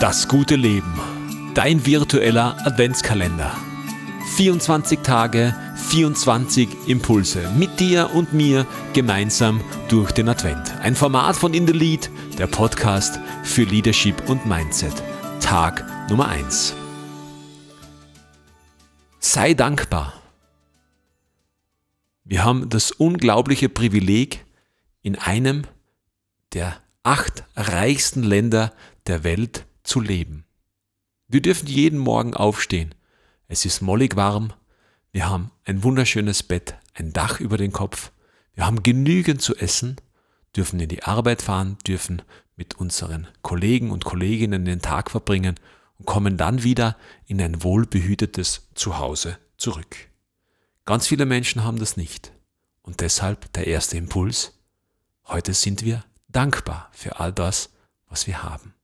Das gute Leben. Dein virtueller Adventskalender. 24 Tage, 24 Impulse. Mit dir und mir gemeinsam durch den Advent. Ein Format von In the Lead, der Podcast für Leadership und Mindset. Tag Nummer 1. Sei dankbar. Wir haben das unglaubliche Privileg, in einem der acht reichsten Länder der Welt zu leben. Wir dürfen jeden Morgen aufstehen. Es ist mollig warm. Wir haben ein wunderschönes Bett, ein Dach über den Kopf. Wir haben genügend zu essen, dürfen in die Arbeit fahren, dürfen mit unseren Kollegen und Kolleginnen den Tag verbringen und kommen dann wieder in ein wohlbehütetes Zuhause zurück. Ganz viele Menschen haben das nicht. Und deshalb der erste Impuls. Heute sind wir dankbar für all das, was wir haben.